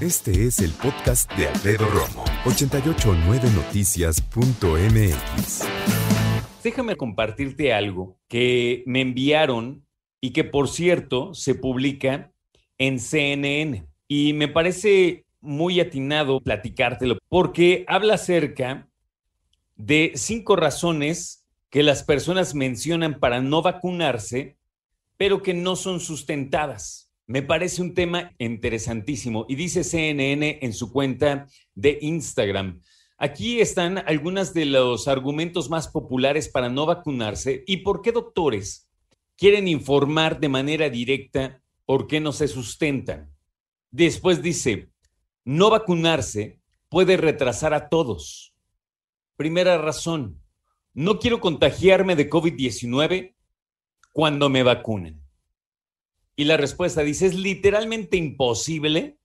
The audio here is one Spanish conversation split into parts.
Este es el podcast de Alfredo Romo. 889noticias.mx. Déjame compartirte algo que me enviaron y que, por cierto, se publica en CNN. Y me parece muy atinado platicártelo porque habla acerca de cinco razones que las personas mencionan para no vacunarse, pero que no son sustentadas. Me parece un tema interesantísimo y dice CNN en su cuenta de Instagram. Aquí están algunos de los argumentos más populares para no vacunarse y por qué doctores quieren informar de manera directa por qué no se sustentan. Después dice, no vacunarse puede retrasar a todos. Primera razón, no quiero contagiarme de COVID-19 cuando me vacunen. Y la respuesta dice, es literalmente imposible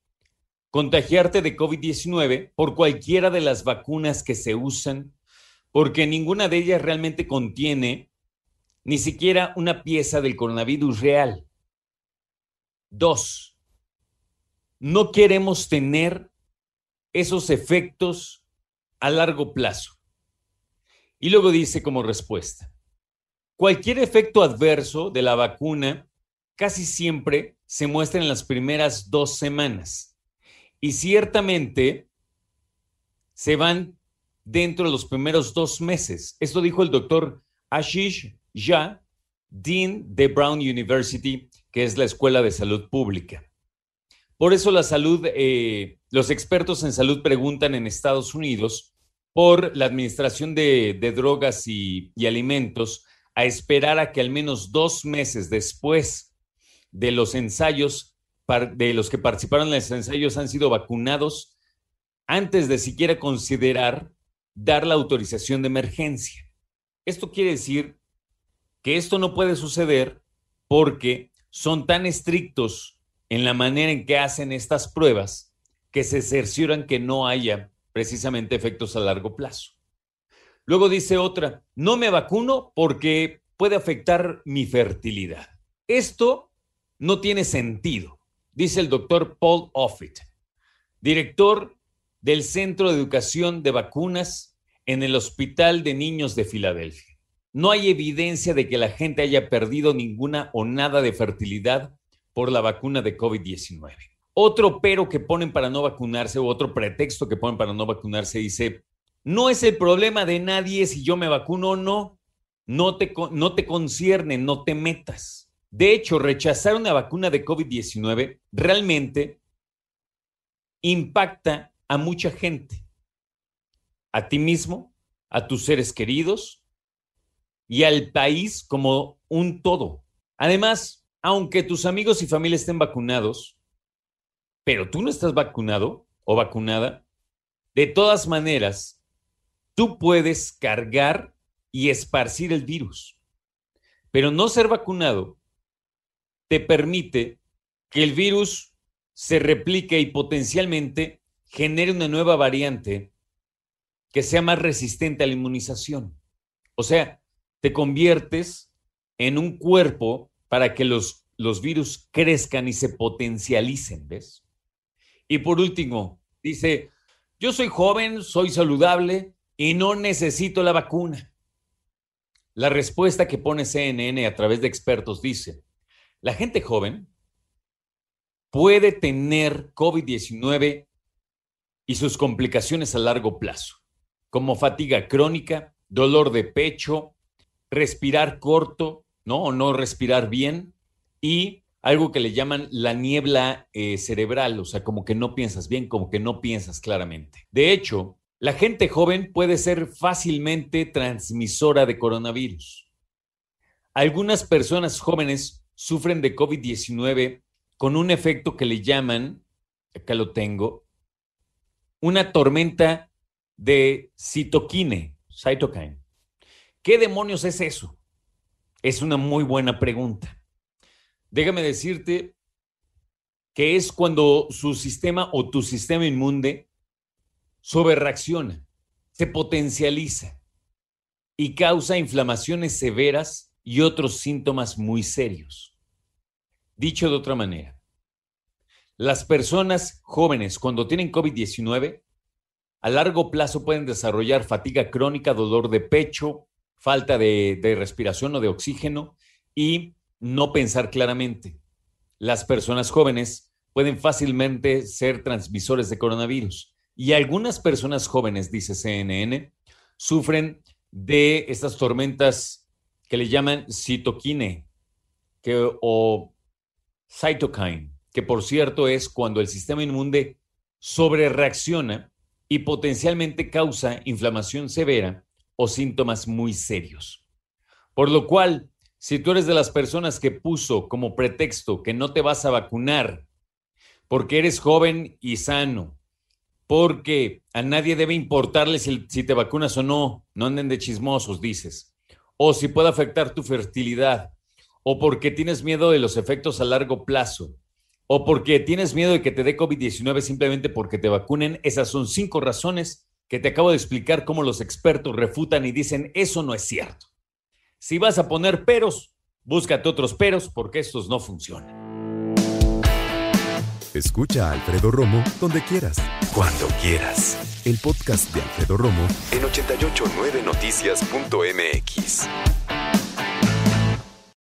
contagiarte de COVID-19 por cualquiera de las vacunas que se usan, porque ninguna de ellas realmente contiene ni siquiera una pieza del coronavirus real. Dos, no queremos tener esos efectos a largo plazo. Y luego dice como respuesta, cualquier efecto adverso de la vacuna casi siempre se muestra en las primeras dos semanas y ciertamente se van dentro de los primeros dos meses. Esto dijo el doctor Ashish Jha, Dean de Brown University, que es la Escuela de Salud Pública. Por eso la salud, eh, los expertos en salud preguntan en Estados Unidos por la administración de, drogas y, y alimentos a esperar a que al menos dos meses después de los ensayos, de los que participaron en los ensayos han sido vacunados antes de siquiera considerar dar la autorización de emergencia. Esto quiere decir que esto no puede suceder porque son tan estrictos en la manera en que hacen estas pruebas que se cercioran que no haya precisamente efectos a largo plazo. Luego dice otra, no me vacuno porque puede afectar mi fertilidad. Esto no tiene sentido, dice el doctor Paul Offit, director del Centro de Educación de Vacunas en el Hospital de Niños de Filadelfia. No hay evidencia de que la gente haya perdido ninguna o nada de fertilidad por la vacuna de COVID-19. Otro pero que ponen para no vacunarse o otro pretexto que ponen para no vacunarse dice, no es el problema de nadie si yo me vacuno o no, no te, no te concierne, no te metas. De hecho, rechazar una vacuna de COVID-19 realmente impacta a mucha gente, a ti mismo, a tus seres queridos y al país como un todo. Además, aunque tus amigos y familia estén vacunados, pero tú no estás vacunado o vacunada, de todas maneras, tú puedes cargar y esparcir el virus. Pero no ser vacunado te permite que el virus se replique y potencialmente genere una nueva variante que sea más resistente a la inmunización. O sea, te conviertes en un cuerpo para que los, los virus crezcan y se potencialicen, ¿ves? Y por último, dice, yo soy joven, soy saludable y no necesito la vacuna. La respuesta que pone CNN a través de expertos dice, la gente joven puede tener COVID-19 y sus complicaciones a largo plazo, como fatiga crónica, dolor de pecho, respirar corto, ¿no? O no respirar bien y algo que le llaman la niebla eh, cerebral, o sea, como que no piensas bien, como que no piensas claramente. De hecho, la gente joven puede ser fácilmente transmisora de coronavirus. Algunas personas jóvenes sufren de COVID-19 con un efecto que le llaman, acá lo tengo, una tormenta de citoquine, cytokine. ¿Qué demonios es eso? Es una muy buena pregunta. Déjame decirte que es cuando su sistema o tu sistema inmune sobrereacciona, se potencializa y causa inflamaciones severas y otros síntomas muy serios. Dicho de otra manera, las personas jóvenes cuando tienen COVID-19 a largo plazo pueden desarrollar fatiga crónica, dolor de pecho, falta de, respiración o de oxígeno y no pensar claramente. Las personas jóvenes pueden fácilmente ser transmisores de coronavirus y algunas personas jóvenes, dice CNN, sufren de estas tormentas que le llaman citoquine que, o cytokine, que por cierto es cuando el sistema inmune sobrereacciona y potencialmente causa inflamación severa o síntomas muy serios. Por lo cual, si tú eres de las personas que puso como pretexto que no te vas a vacunar porque eres joven y sano, porque a nadie debe importarle si, si, te vacunas o no, no anden de chismosos, dices, o si puede afectar tu fertilidad, o porque tienes miedo de los efectos a largo plazo, o porque tienes miedo de que te dé COVID-19 simplemente porque te vacunen, esas son cinco razones que te acabo de explicar cómo los expertos refutan y dicen eso no es cierto. Si vas a poner peros, búscate otros peros porque estos no funcionan. Escucha a Alfredo Romo donde quieras, cuando quieras. El podcast de Alfredo Romo en 889noticias.mx.